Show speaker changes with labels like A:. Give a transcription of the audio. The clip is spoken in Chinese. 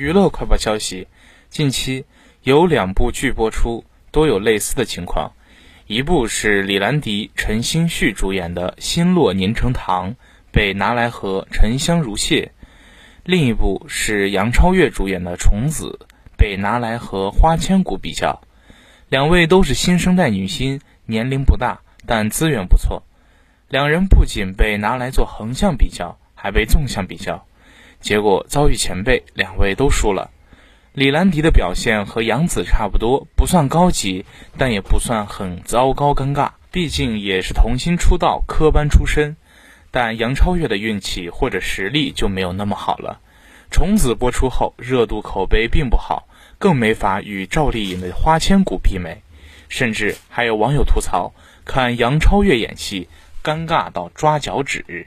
A: 娱乐快报消息：近期有两部剧播出，都有类似的情况。一部是李兰迪、陈星旭主演的《心落凝成糖》，被拿来和《沉香如屑》；另一部是杨超越主演的《虫子》，被拿来和《花千骨》比较。两位都是新生代女星，年龄不大，但资源不错。两人不仅被拿来做横向比较，还被纵向比较。结果遭遇前辈，两位都输了。李兰迪的表现和杨紫差不多，不算高级，但也不算很糟糕尴尬。毕竟也是童星出道，科班出身。但杨超越的运气或者实力就没有那么好了。虫子播出后，热度口碑并不好，更没法与赵丽颖的《花千骨》媲美。甚至还有网友吐槽，看杨超越演戏，尴尬到抓脚趾。